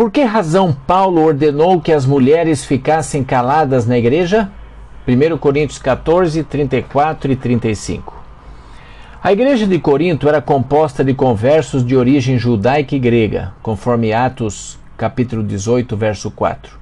Por que razão Paulo ordenou que as mulheres ficassem caladas na igreja? 1 Coríntios 14, 34 e 35. A igreja de Corinto era composta de conversos de origem judaica e grega, conforme Atos capítulo 18, verso 4.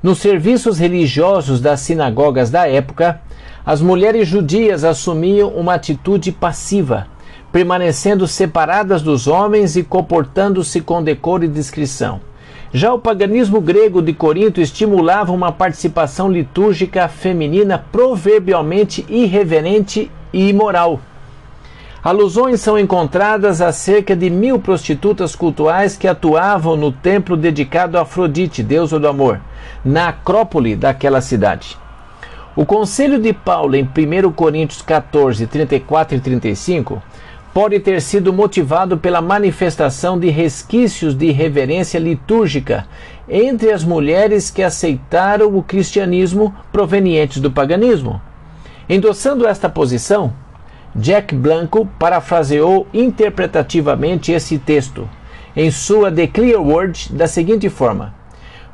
Nos serviços religiosos das sinagogas da época, as mulheres judias assumiam uma atitude passiva, permanecendo separadas dos homens e comportando-se com decoro e discrição. Já o paganismo grego de Corinto estimulava uma participação litúrgica feminina proverbialmente irreverente e imoral. Alusões são encontradas a cerca de mil prostitutas cultuais que atuavam no templo dedicado a Afrodite, deusa do amor, na acrópole daquela cidade. O conselho de Paulo em 1 Coríntios 14, 34 e 35 pode ter sido motivado pela manifestação de resquícios de reverência litúrgica entre as mulheres que aceitaram o cristianismo provenientes do paganismo. Endossando esta posição, Jack Blanco parafraseou interpretativamente esse texto em sua The Clear Word da seguinte forma: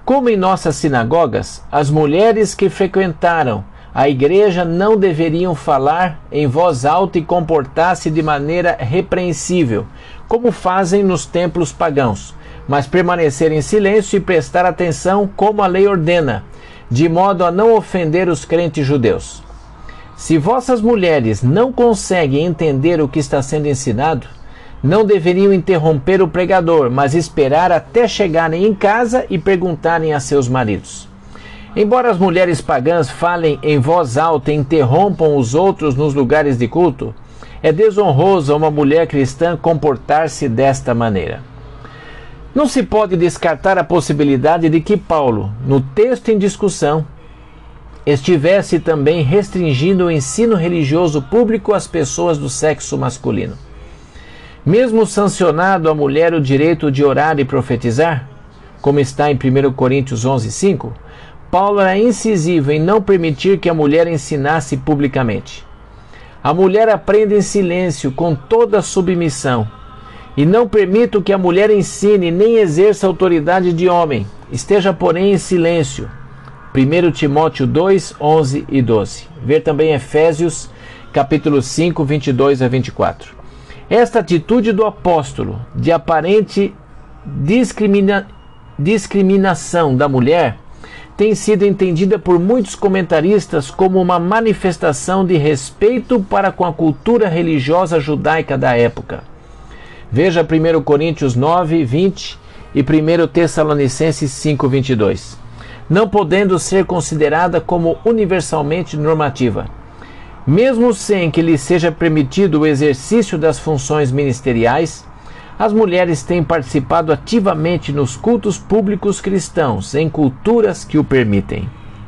Como em nossas sinagogas, as mulheres que frequentaram a igreja não deveriam falar em voz alta e comportar-se de maneira repreensível, como fazem nos templos pagãos, mas permanecer em silêncio e prestar atenção como a lei ordena, de modo a não ofender os crentes judeus. Se vossas mulheres não conseguem entender o que está sendo ensinado, não deveriam interromper o pregador, mas esperar até chegarem em casa e perguntarem a seus maridos. Embora as mulheres pagãs falem em voz alta e interrompam os outros nos lugares de culto, é desonroso uma mulher cristã comportar-se desta maneira. Não se pode descartar a possibilidade de que Paulo, no texto em discussão, estivesse também restringindo o ensino religioso público às pessoas do sexo masculino. Mesmo sancionado à mulher o direito de orar e profetizar, como está em 1 Coríntios 11, 5, Paulo era incisivo em não permitir que a mulher ensinasse publicamente. A mulher aprende em silêncio, com toda submissão, e não permito que a mulher ensine nem exerça autoridade de homem, esteja, porém, em silêncio. 1 Timóteo 2, 11 e 12. Ver também Efésios, capítulo 5, 22 a 24. Esta atitude do apóstolo de aparente discrimina discriminação da mulher tem sido entendida por muitos comentaristas como uma manifestação de respeito para com a cultura religiosa judaica da época. Veja 1 Coríntios 9, 20 e 1 Tessalonicenses 5, 22. Não podendo ser considerada como universalmente normativa. Mesmo sem que lhe seja permitido o exercício das funções ministeriais, as mulheres têm participado ativamente nos cultos públicos cristãos em culturas que o permitem.